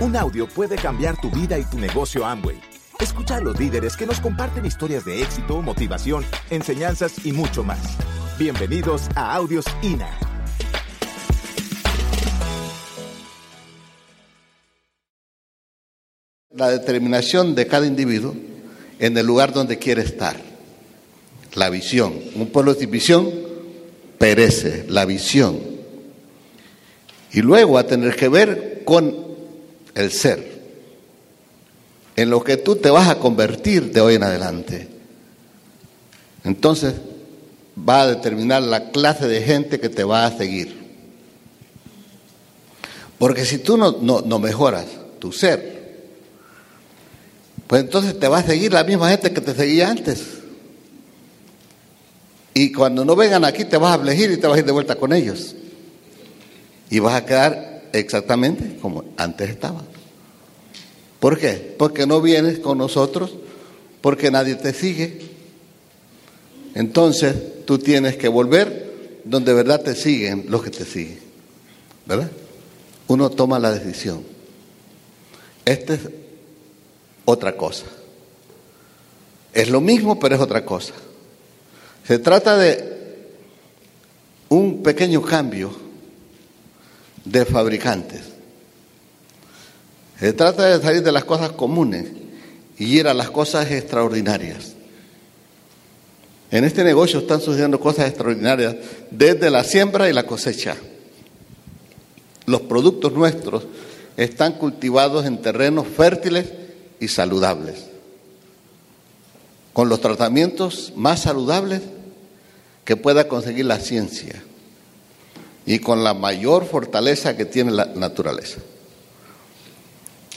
Un audio puede cambiar tu vida y tu negocio Amway. Escucha a los líderes que nos comparten historias de éxito, motivación, enseñanzas y mucho más. Bienvenidos a Audios INA. La determinación de cada individuo en el lugar donde quiere estar. La visión. Un pueblo sin visión perece, la visión. Y luego a tener que ver con el ser, en lo que tú te vas a convertir de hoy en adelante. Entonces va a determinar la clase de gente que te va a seguir. Porque si tú no, no, mejoras tu ser, pues entonces te va a seguir la misma gente que te seguía antes. Y cuando no vengan aquí te vas a elegir y te vas a ir de vuelta con ellos. Y vas a quedar exactamente como antes estaba. ¿Por qué? Porque no vienes con nosotros, porque nadie te sigue. Entonces tú tienes que volver donde de verdad te siguen los que te siguen. ¿Verdad? Uno toma la decisión. Esta es otra cosa. Es lo mismo, pero es otra cosa. Se trata de un pequeño cambio de fabricantes. Se trata de salir de las cosas comunes y ir a las cosas extraordinarias. En este negocio están sucediendo cosas extraordinarias desde la siembra y la cosecha. Los productos nuestros están cultivados en terrenos fértiles y saludables, con los tratamientos más saludables que pueda conseguir la ciencia y con la mayor fortaleza que tiene la naturaleza.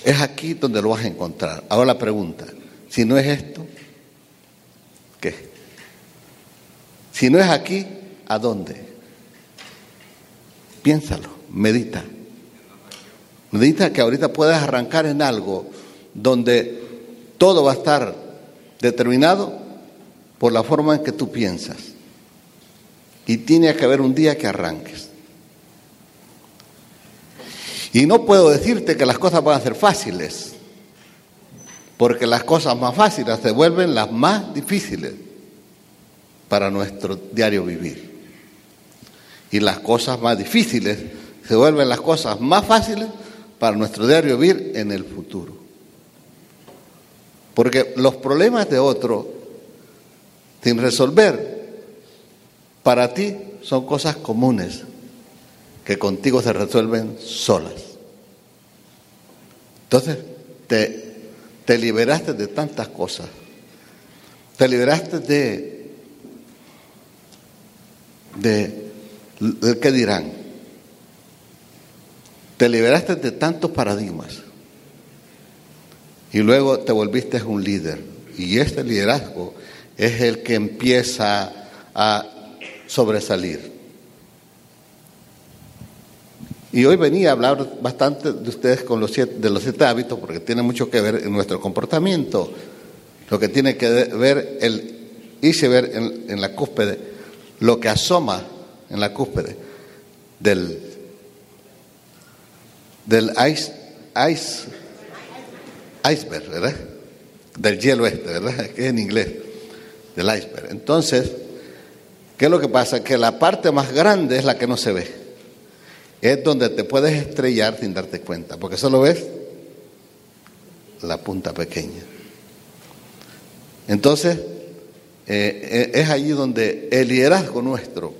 Es aquí donde lo vas a encontrar. Ahora la pregunta, si no es esto, ¿qué? Si no es aquí, ¿a dónde? Piénsalo, medita. Medita que ahorita puedes arrancar en algo donde todo va a estar determinado por la forma en que tú piensas. Y tiene que haber un día que arranques. Y no puedo decirte que las cosas van a ser fáciles, porque las cosas más fáciles se vuelven las más difíciles para nuestro diario vivir. Y las cosas más difíciles se vuelven las cosas más fáciles para nuestro diario vivir en el futuro. Porque los problemas de otro, sin resolver, para ti son cosas comunes que contigo se resuelven solas. Entonces, te, te liberaste de tantas cosas. Te liberaste de, de, de qué dirán. Te liberaste de tantos paradigmas. Y luego te volviste un líder. Y este liderazgo es el que empieza a sobresalir. Y hoy venía a hablar bastante de ustedes con los siete, de los siete hábitos, porque tiene mucho que ver en nuestro comportamiento, lo que tiene que ver el hice ver en, en la cúspide, lo que asoma en la cúspide del, del ice, ice, iceberg, ¿verdad? Del hielo este, ¿verdad? Que es en inglés, del iceberg. Entonces, ¿qué es lo que pasa? Que la parte más grande es la que no se ve es donde te puedes estrellar sin darte cuenta, porque solo ves la punta pequeña. Entonces, eh, es allí donde el liderazgo nuestro,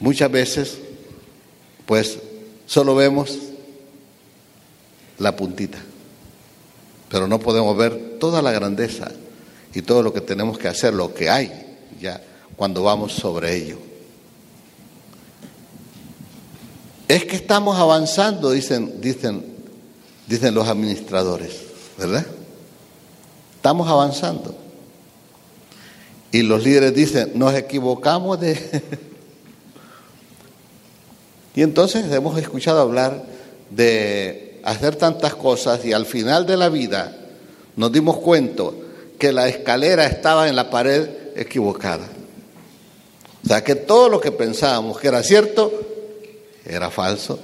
muchas veces, pues solo vemos la puntita, pero no podemos ver toda la grandeza y todo lo que tenemos que hacer, lo que hay ya cuando vamos sobre ello. Es que estamos avanzando, dicen, dicen, dicen los administradores, ¿verdad? Estamos avanzando. Y los líderes dicen, nos equivocamos de... y entonces hemos escuchado hablar de hacer tantas cosas y al final de la vida nos dimos cuenta que la escalera estaba en la pared equivocada. O sea que todo lo que pensábamos que era cierto era falso.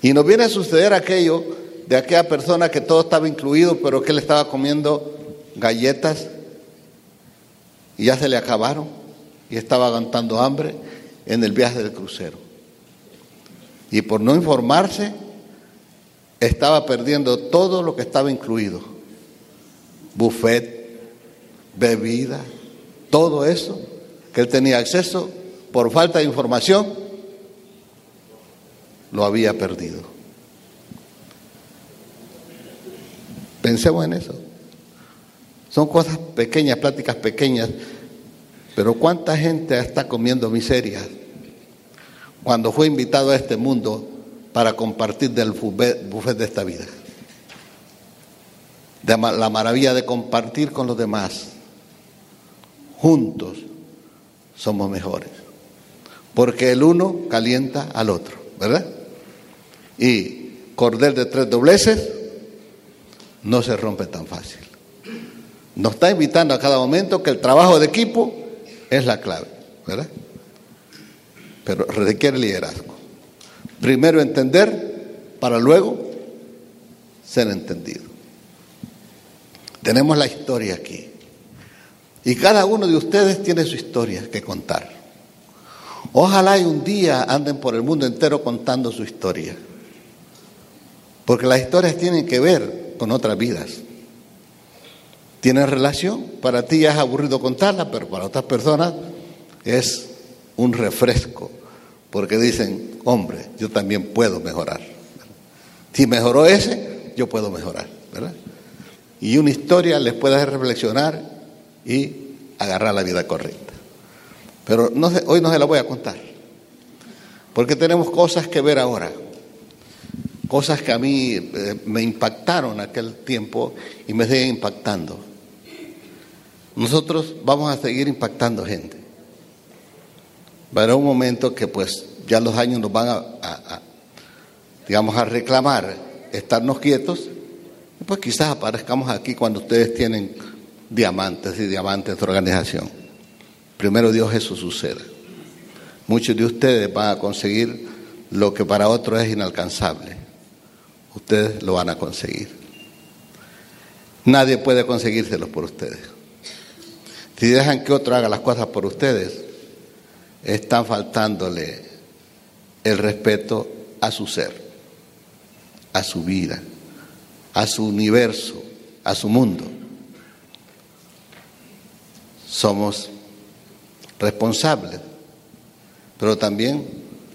Y nos viene a suceder aquello de aquella persona que todo estaba incluido, pero que él estaba comiendo galletas y ya se le acabaron y estaba aguantando hambre en el viaje del crucero. Y por no informarse, estaba perdiendo todo lo que estaba incluido. Buffet, bebida, todo eso que él tenía acceso por falta de información, lo había perdido. Pensemos en eso. Son cosas pequeñas, pláticas pequeñas, pero ¿cuánta gente está comiendo miseria cuando fue invitado a este mundo para compartir del buffet de esta vida? La maravilla de compartir con los demás. Juntos somos mejores. Porque el uno calienta al otro, ¿verdad? Y cordel de tres dobleces no se rompe tan fácil. Nos está invitando a cada momento que el trabajo de equipo es la clave, ¿verdad? Pero requiere liderazgo. Primero entender para luego ser entendido. Tenemos la historia aquí. Y cada uno de ustedes tiene su historia que contar. Ojalá y un día anden por el mundo entero contando su historia. Porque las historias tienen que ver con otras vidas. Tienen relación. Para ti ya es aburrido contarla, pero para otras personas es un refresco. Porque dicen, hombre, yo también puedo mejorar. Si mejoró ese, yo puedo mejorar. ¿verdad? Y una historia les puede hacer reflexionar y agarrar la vida correcta. Pero no hoy no se la voy a contar. Porque tenemos cosas que ver ahora cosas que a mí eh, me impactaron aquel tiempo y me siguen impactando. Nosotros vamos a seguir impactando gente. A haber un momento que pues ya los años nos van a, digamos, a reclamar estarnos quietos, pues quizás aparezcamos aquí cuando ustedes tienen diamantes y diamantes de organización. Primero Dios eso suceda. Muchos de ustedes van a conseguir lo que para otros es inalcanzable ustedes lo van a conseguir. Nadie puede conseguírselos por ustedes. Si dejan que otro haga las cosas por ustedes, están faltándole el respeto a su ser, a su vida, a su universo, a su mundo. Somos responsables, pero también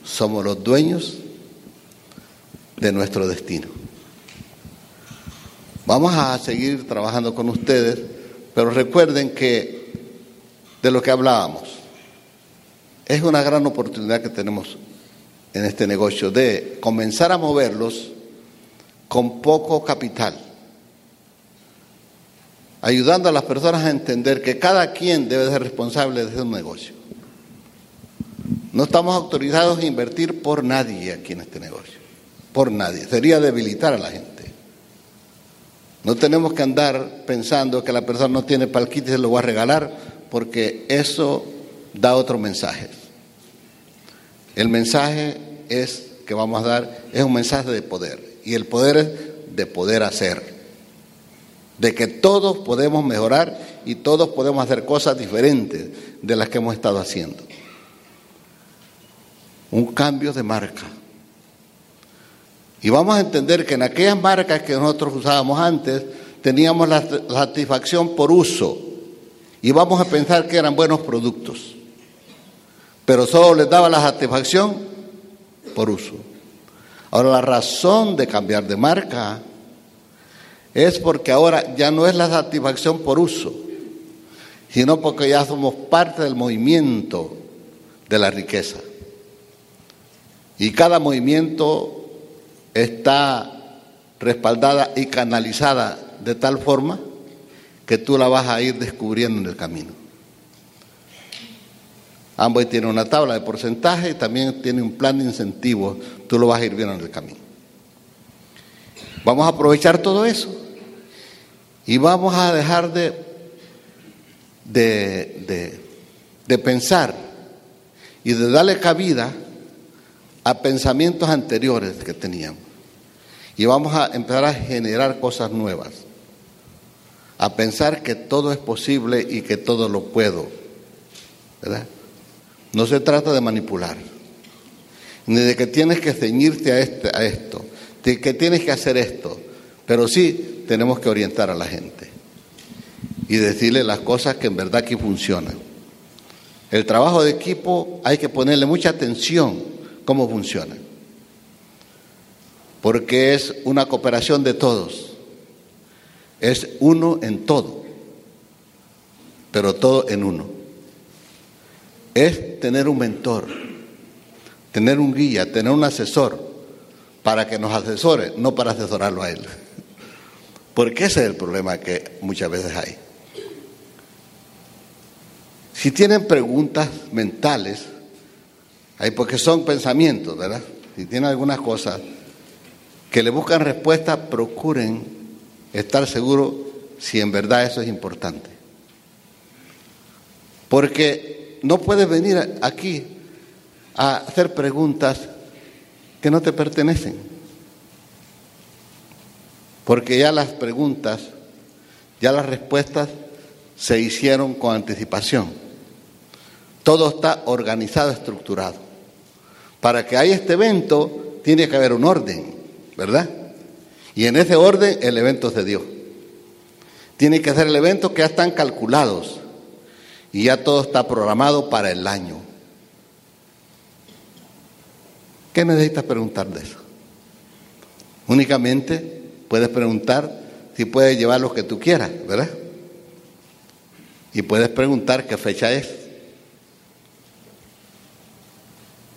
somos los dueños de nuestro destino. Vamos a seguir trabajando con ustedes, pero recuerden que de lo que hablábamos, es una gran oportunidad que tenemos en este negocio de comenzar a moverlos con poco capital, ayudando a las personas a entender que cada quien debe ser responsable de un negocio. No estamos autorizados a invertir por nadie aquí en este negocio por nadie, sería debilitar a la gente. No tenemos que andar pensando que la persona no tiene palquito y se lo va a regalar, porque eso da otro mensaje. El mensaje es que vamos a dar es un mensaje de poder y el poder es de poder hacer, de que todos podemos mejorar y todos podemos hacer cosas diferentes de las que hemos estado haciendo. Un cambio de marca. Y vamos a entender que en aquellas marcas que nosotros usábamos antes, teníamos la satisfacción por uso. Y vamos a pensar que eran buenos productos. Pero solo les daba la satisfacción por uso. Ahora la razón de cambiar de marca es porque ahora ya no es la satisfacción por uso, sino porque ya somos parte del movimiento de la riqueza. Y cada movimiento está respaldada y canalizada de tal forma que tú la vas a ir descubriendo en el camino. Ambos tiene una tabla de porcentaje y también tiene un plan de incentivos, tú lo vas a ir viendo en el camino. Vamos a aprovechar todo eso y vamos a dejar de, de, de pensar y de darle cabida a pensamientos anteriores que teníamos. Y vamos a empezar a generar cosas nuevas, a pensar que todo es posible y que todo lo puedo. ¿verdad? No se trata de manipular, ni de que tienes que ceñirte a, este, a esto, de que tienes que hacer esto, pero sí tenemos que orientar a la gente y decirle las cosas que en verdad aquí funcionan. El trabajo de equipo hay que ponerle mucha atención cómo funciona, porque es una cooperación de todos, es uno en todo, pero todo en uno. Es tener un mentor, tener un guía, tener un asesor para que nos asesore, no para asesorarlo a él. Porque ese es el problema que muchas veces hay. Si tienen preguntas mentales, hay porque son pensamientos, ¿verdad? Si tienen algunas cosas que le buscan respuesta, procuren estar seguros si en verdad eso es importante. Porque no puedes venir aquí a hacer preguntas que no te pertenecen. Porque ya las preguntas, ya las respuestas se hicieron con anticipación. Todo está organizado, estructurado. Para que haya este evento, tiene que haber un orden, ¿verdad? Y en ese orden el evento se dio. Tiene que ser el evento que ya están calculados y ya todo está programado para el año. ¿Qué necesitas preguntar de eso? Únicamente puedes preguntar si puedes llevar lo que tú quieras, ¿verdad? Y puedes preguntar qué fecha es.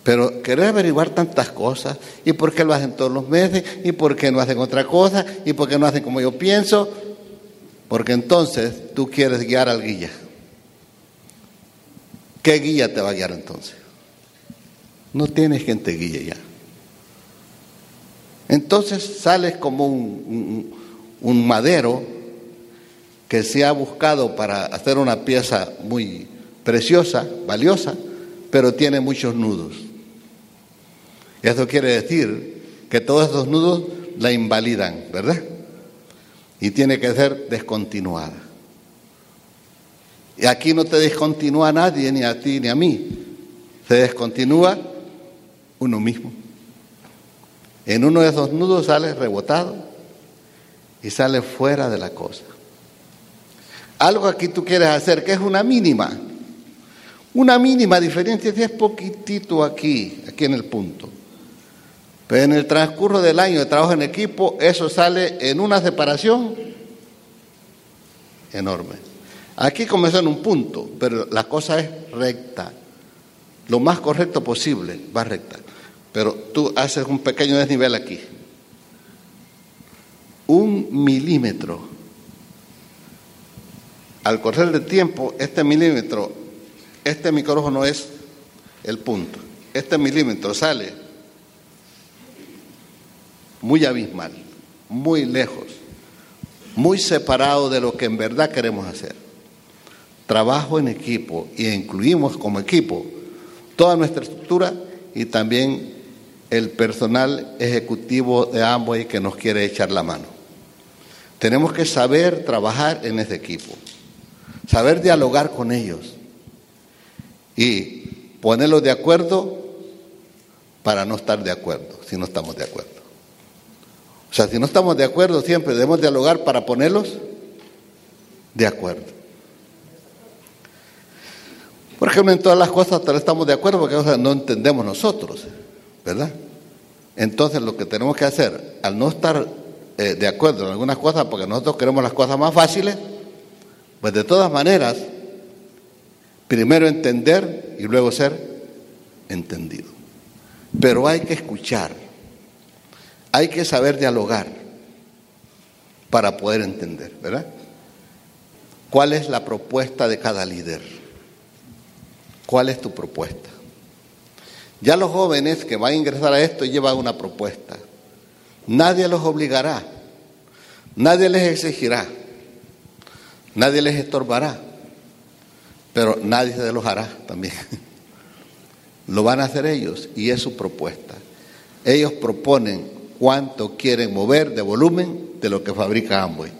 Pero querer averiguar tantas cosas, y por qué lo hacen todos los meses, y por qué no hacen otra cosa, y por qué no hacen como yo pienso, porque entonces tú quieres guiar al guía. ¿Qué guía te va a guiar entonces? No tienes quien te guíe ya. Entonces sales como un, madero que se ha buscado para hacer una pieza muy preciosa, valiosa, pero tiene muchos nudos. Y eso quiere decir que todos esos nudos la invalidan, ¿verdad? Y tiene que ser descontinuada. Y aquí no te descontinúa nadie, ni a ti, ni a mí. Se descontinúa uno mismo. En uno de esos nudos sale rebotado y sale fuera de la cosa. Algo aquí tú quieres hacer que es una mínima. Una mínima diferencia, es poquitito aquí, aquí en el punto. Pero en el transcurso del año de trabajo en equipo, eso sale en una separación enorme. Aquí comenzó en un punto, pero la cosa es recta. Lo más correcto posible, va recta. Pero tú haces un pequeño desnivel aquí. Un milímetro. Al correr del tiempo, este milímetro, este micrófono es el punto. Este milímetro sale muy abismal, muy lejos, muy separado de lo que en verdad queremos hacer. Trabajo en equipo y incluimos como equipo toda nuestra estructura y también el personal ejecutivo de Amway que nos quiere echar la mano. Tenemos que saber trabajar en ese equipo, saber dialogar con ellos y ponerlos de acuerdo para no estar de acuerdo, si no estamos de acuerdo. O sea, si no estamos de acuerdo siempre debemos dialogar para ponerlos de acuerdo. Por ejemplo, en todas las cosas estamos de acuerdo porque no entendemos nosotros, ¿verdad? Entonces lo que tenemos que hacer, al no estar eh, de acuerdo en algunas cosas, porque nosotros queremos las cosas más fáciles, pues de todas maneras, primero entender y luego ser entendido. Pero hay que escuchar hay que saber dialogar para poder entender, ¿verdad? ¿Cuál es la propuesta de cada líder? ¿Cuál es tu propuesta? Ya los jóvenes que van a ingresar a esto llevan una propuesta. Nadie los obligará, nadie les exigirá, nadie les estorbará, pero nadie se los hará también. Lo van a hacer ellos y es su propuesta. Ellos proponen cuánto quieren mover de volumen de lo que fabrica Amway.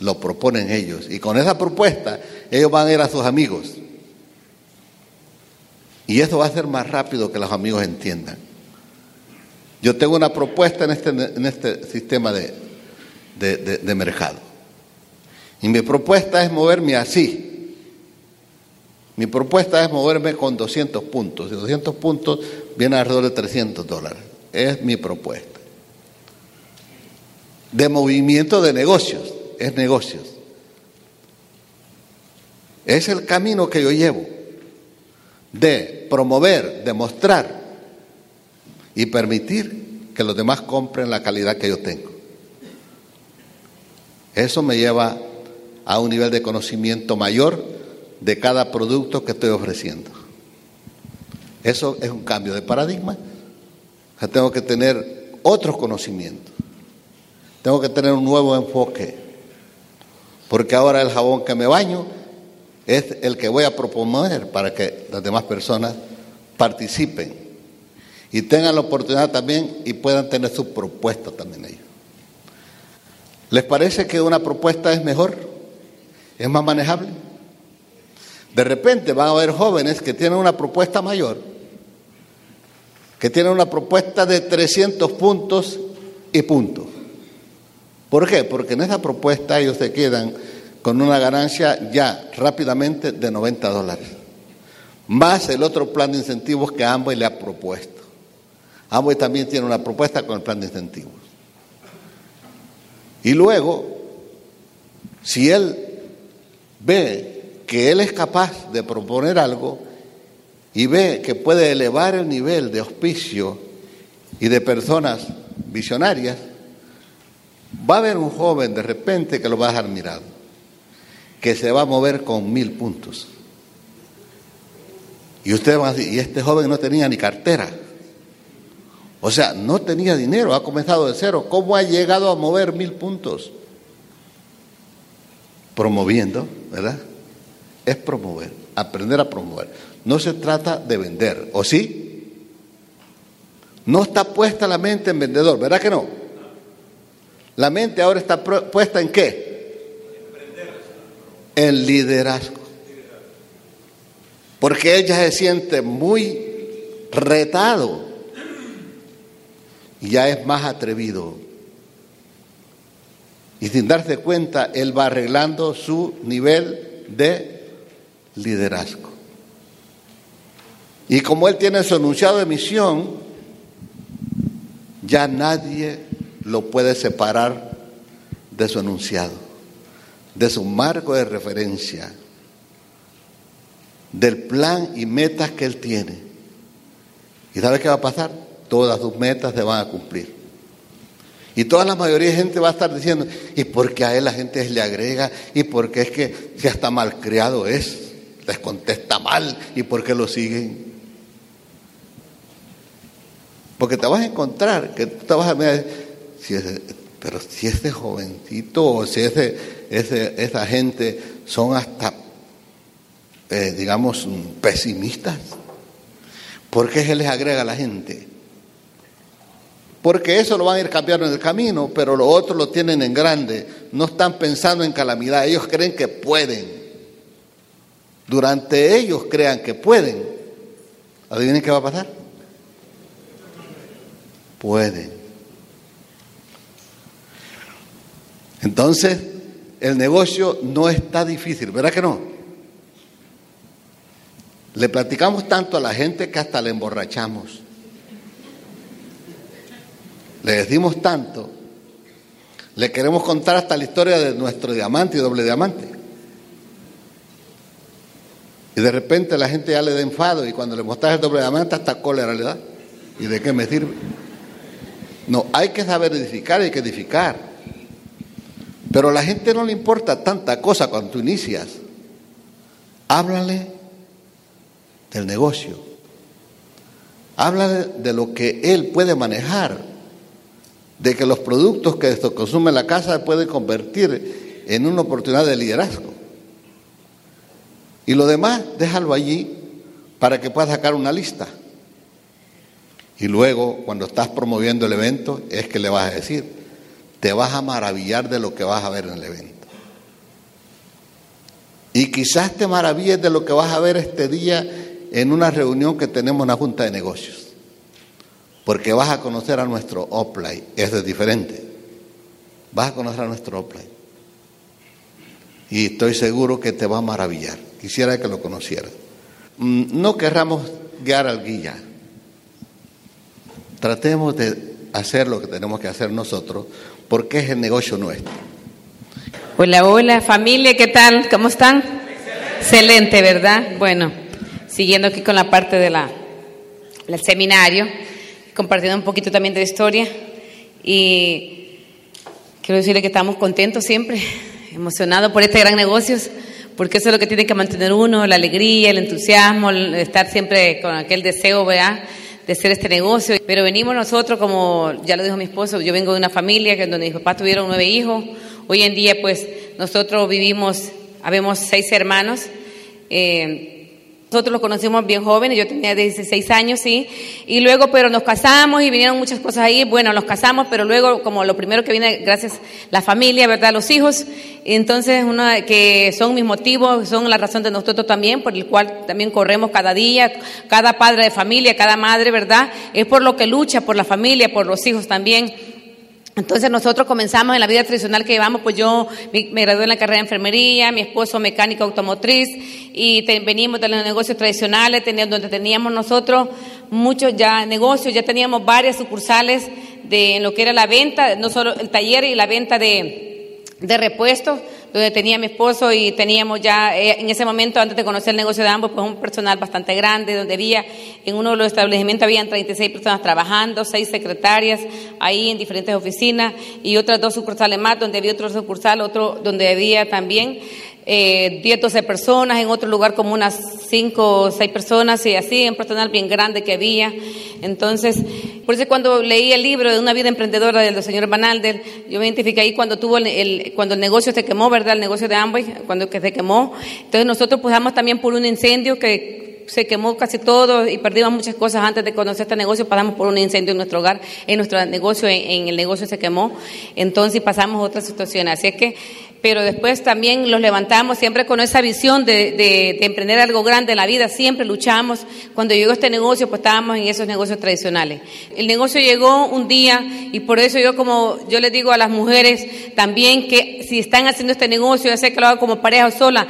Lo proponen ellos. Y con esa propuesta, ellos van a ir a sus amigos. Y eso va a ser más rápido que los amigos entiendan. Yo tengo una propuesta en este, en este sistema de, de mercado. Y mi propuesta es moverme así. Mi propuesta es moverme con 200 puntos. Y 200 puntos viene alrededor de 300 dólares. Es mi propuesta de movimiento de negocios, es negocios. Es el camino que yo llevo de promover, de mostrar y permitir que los demás compren la calidad que yo tengo. Eso me lleva a un nivel de conocimiento mayor de cada producto que estoy ofreciendo. Eso es un cambio de paradigma. Tengo que tener otros conocimientos. Tengo que tener un nuevo enfoque, porque ahora el jabón que me baño es el que voy a proponer para que las demás personas participen y tengan la oportunidad también y puedan tener su propuesta también ellos. ¿Les parece que una propuesta es mejor? ¿Es más manejable? De repente van a haber jóvenes que tienen una propuesta mayor, que tienen una propuesta de 300 puntos y puntos. ¿Por qué? Porque en esa propuesta ellos se quedan con una ganancia ya rápidamente de 90 dólares, más el otro plan de incentivos que Amway le ha propuesto. Amway también tiene una propuesta con el plan de incentivos. Y luego, si él ve que él es capaz de proponer algo y ve que puede elevar el nivel de auspicio y de personas visionarias, Va a haber un joven de repente que lo va a dejar mirado, que se va a mover con mil puntos. Y usted va a decir, y este joven no tenía ni cartera. O sea, no tenía dinero, ha comenzado de cero. ¿Cómo ha llegado a mover mil puntos? Promoviendo, ¿verdad? Es promover, aprender a promover. No se trata de vender, ¿o sí? No está puesta la mente en vendedor, ¿verdad que no? La mente ahora está puesta en qué? En liderazgo. Porque ella se siente muy retado y ya es más atrevido. Y sin darse cuenta, él va arreglando su nivel de liderazgo. Y como él tiene su enunciado de misión, ya nadie lo puede separar de su enunciado, de su marco de referencia, del plan y metas que él tiene. ¿Y sabe qué va a pasar? Todas sus metas se van a cumplir. Y toda la mayoría de gente va a estar diciendo, ¿y por qué a él la gente le agrega? ¿Y por qué es que si hasta malcriado es? Les contesta mal. ¿Y por qué lo siguen? Porque te vas a encontrar que tú te vas a si pero si ese jovencito o si ese, esa gente son hasta, eh, digamos, pesimistas, ¿por qué se les agrega a la gente? Porque eso lo van a ir cambiando en el camino, pero los otros lo tienen en grande. No están pensando en calamidad, ellos creen que pueden. Durante ellos crean que pueden. ¿Adivinen qué va a pasar? Pueden. Entonces, el negocio no está difícil, ¿verdad que no? Le platicamos tanto a la gente que hasta le emborrachamos. Le decimos tanto. Le queremos contar hasta la historia de nuestro diamante y doble diamante. Y de repente la gente ya le da enfado y cuando le mostras el doble diamante hasta cólera le da. ¿Y de qué me sirve? No, hay que saber edificar, hay que edificar. Pero a la gente no le importa tanta cosa cuando tú inicias. Háblale del negocio. Háblale de lo que él puede manejar. De que los productos que consume la casa pueden convertir en una oportunidad de liderazgo. Y lo demás, déjalo allí para que pueda sacar una lista. Y luego, cuando estás promoviendo el evento, es que le vas a decir, te vas a maravillar de lo que vas a ver en el evento. Y quizás te maravilles de lo que vas a ver este día en una reunión que tenemos en la Junta de Negocios. Porque vas a conocer a nuestro Oplay, eso es diferente. Vas a conocer a nuestro Oplay. Y estoy seguro que te va a maravillar. Quisiera que lo conocieras. Mm, no querramos guiar al guía. Tratemos de hacer lo que tenemos que hacer nosotros, porque es el negocio nuestro. Hola, hola familia, ¿qué tal? ¿Cómo están? Excelente, ¿verdad? Bueno, siguiendo aquí con la parte de del seminario, compartiendo un poquito también de historia y quiero decirle que estamos contentos siempre, emocionados por este gran negocio, porque eso es lo que tiene que mantener uno, la alegría, el entusiasmo, estar siempre con aquel deseo, ¿verdad? De hacer este negocio. Pero venimos nosotros, como ya lo dijo mi esposo, yo vengo de una familia que donde mis papás tuvieron nueve hijos. Hoy en día, pues, nosotros vivimos, habemos seis hermanos. Eh, nosotros los conocimos bien jóvenes, yo tenía 16 años, sí, y luego, pero nos casamos y vinieron muchas cosas ahí, bueno, nos casamos, pero luego, como lo primero que viene, gracias, la familia, ¿verdad?, los hijos, entonces, uno que son mis motivos, son la razón de nosotros también, por el cual también corremos cada día, cada padre de familia, cada madre, ¿verdad?, es por lo que lucha, por la familia, por los hijos también, entonces nosotros comenzamos en la vida tradicional que llevamos, pues yo me, gradué en la carrera de enfermería, mi esposo mecánico automotriz y venimos de los negocios tradicionales, donde teníamos nosotros muchos ya negocios, ya teníamos varias sucursales de lo que era la venta, no solo el taller y la venta de, de repuestos, donde tenía mi esposo y teníamos ya eh, en ese momento, antes de conocer el negocio de ambos, pues un personal bastante grande, donde había, en uno de los establecimientos habían 36 personas trabajando, seis secretarias ahí en diferentes oficinas y otras dos sucursales más, donde había otro sucursal, otro donde había también eh, 10, 12 personas, en otro lugar como unas 5 o 6 personas y así, un personal bien grande que había. Entonces, por eso cuando leí el libro de una vida emprendedora del señor Van Alder, yo me identifiqué ahí cuando tuvo el, cuando el negocio se quemó, ¿verdad? El negocio de Amway, cuando que se quemó. Entonces nosotros pasamos también por un incendio que se quemó casi todo y perdimos muchas cosas antes de conocer este negocio, pasamos por un incendio en nuestro hogar, en nuestro negocio, en, en el negocio se quemó, entonces pasamos otras situaciones. Así es que pero después también los levantamos siempre con esa visión de, de, emprender algo grande en la vida, siempre luchamos. Cuando llegó este negocio, pues estábamos en esos negocios tradicionales. El negocio llegó un día y por eso yo como yo les digo a las mujeres también que si están haciendo este negocio, ya que lo hagan como pareja o sola,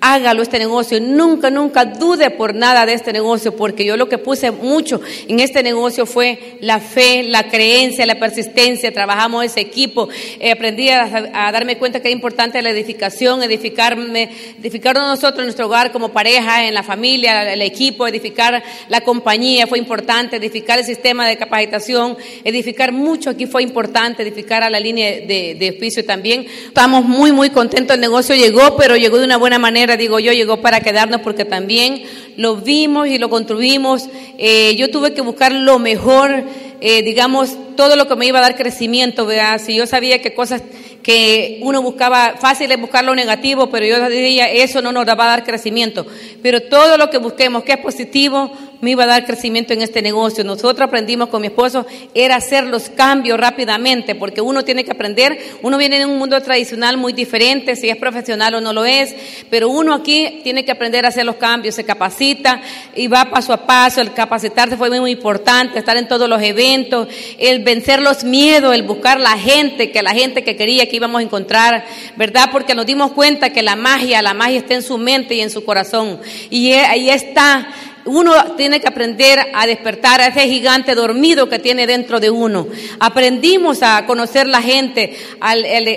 hágalo este negocio. Nunca, nunca dude por nada de este negocio, porque yo lo que puse mucho en este negocio fue la fe, la creencia, la persistencia. Trabajamos ese equipo. Eh, aprendí a, darme cuenta que es importante la edificación, edificarme, edificarnos nosotros en nuestro hogar como pareja, en la familia, el equipo, edificar la compañía fue importante, edificar el sistema de capacitación, edificar mucho aquí fue importante, edificar a la línea de, de oficio también. Estamos muy, muy contentos. El negocio llegó, pero llegó de una buena manera digo yo, llegó para quedarnos porque también lo vimos y lo construimos. Eh, yo tuve que buscar lo mejor, eh, digamos, todo lo que me iba a dar crecimiento, ¿verdad? Si yo sabía que cosas que uno buscaba, fácil es buscar lo negativo, pero yo diría, eso no nos va a dar crecimiento. Pero todo lo que busquemos que es positivo, me iba a dar crecimiento en este negocio. Nosotros aprendimos con mi esposo, era hacer los cambios rápidamente, porque uno tiene que aprender, uno viene de un mundo tradicional muy diferente, si es profesional o no lo es, pero uno aquí tiene que aprender a hacer los cambios, se capacita y va paso a paso, el capacitarse fue muy importante, estar en todos los eventos, el vencer los miedos, el buscar la gente, que la gente que quería que íbamos a encontrar, ¿verdad? Porque nos dimos cuenta que la magia, la magia está en su mente y en su corazón. Y ahí está uno tiene que aprender a despertar a ese gigante dormido que tiene dentro de uno. Aprendimos a conocer la gente,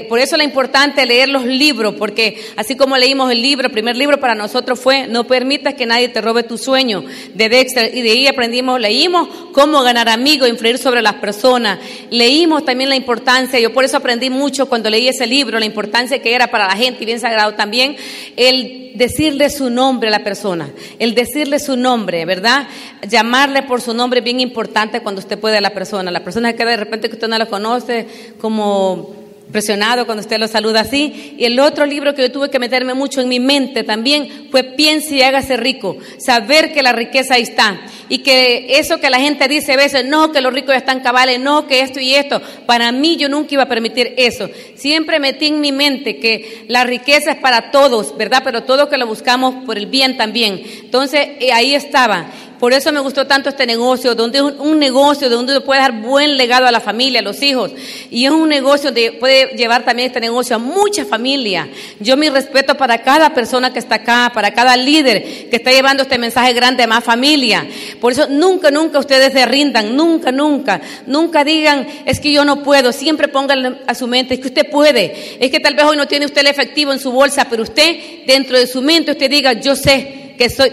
por eso es importante leer los libros, porque así como leímos el libro, el primer libro para nosotros fue No permitas que nadie te robe tu sueño, de Dexter, y de ahí aprendimos, leímos cómo ganar amigos, influir sobre las personas, leímos también la importancia, yo por eso aprendí mucho cuando leí ese libro, la importancia que era para la gente y bien sagrado también, el decirle su nombre a la persona, el decirle su nombre, ¿verdad? Llamarle por su nombre es bien importante cuando usted puede a la persona. La persona que de repente que usted no la conoce, como impresionado cuando usted lo saluda así. Y el otro libro que yo tuve que meterme mucho en mi mente también fue Piense y hágase rico. Saber que la riqueza ahí está. Y que eso que la gente dice a veces, no, que los ricos ya están cabales, no, que esto y esto. Para mí yo nunca iba a permitir eso. Siempre metí en mi mente que la riqueza es para todos, ¿verdad? Pero todos que lo buscamos por el bien también. Entonces eh, ahí estaba. Por eso me gustó tanto este negocio, donde es un negocio donde puede dar buen legado a la familia, a los hijos. Y es un negocio donde puede llevar también este negocio a mucha familia. Yo mi respeto para cada persona que está acá, para cada líder que está llevando este mensaje grande a más familia. Por eso nunca, nunca ustedes se rindan, nunca, nunca. Nunca digan, es que yo no puedo. Siempre pongan a su mente, es que usted puede. Es que tal vez hoy no tiene usted el efectivo en su bolsa, pero usted dentro de su mente usted diga, yo sé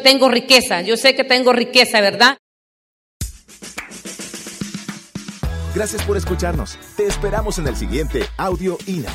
tengo riqueza, yo sé que tengo riqueza, ¿verdad? Gracias por escucharnos. Te esperamos en el siguiente Audio INA.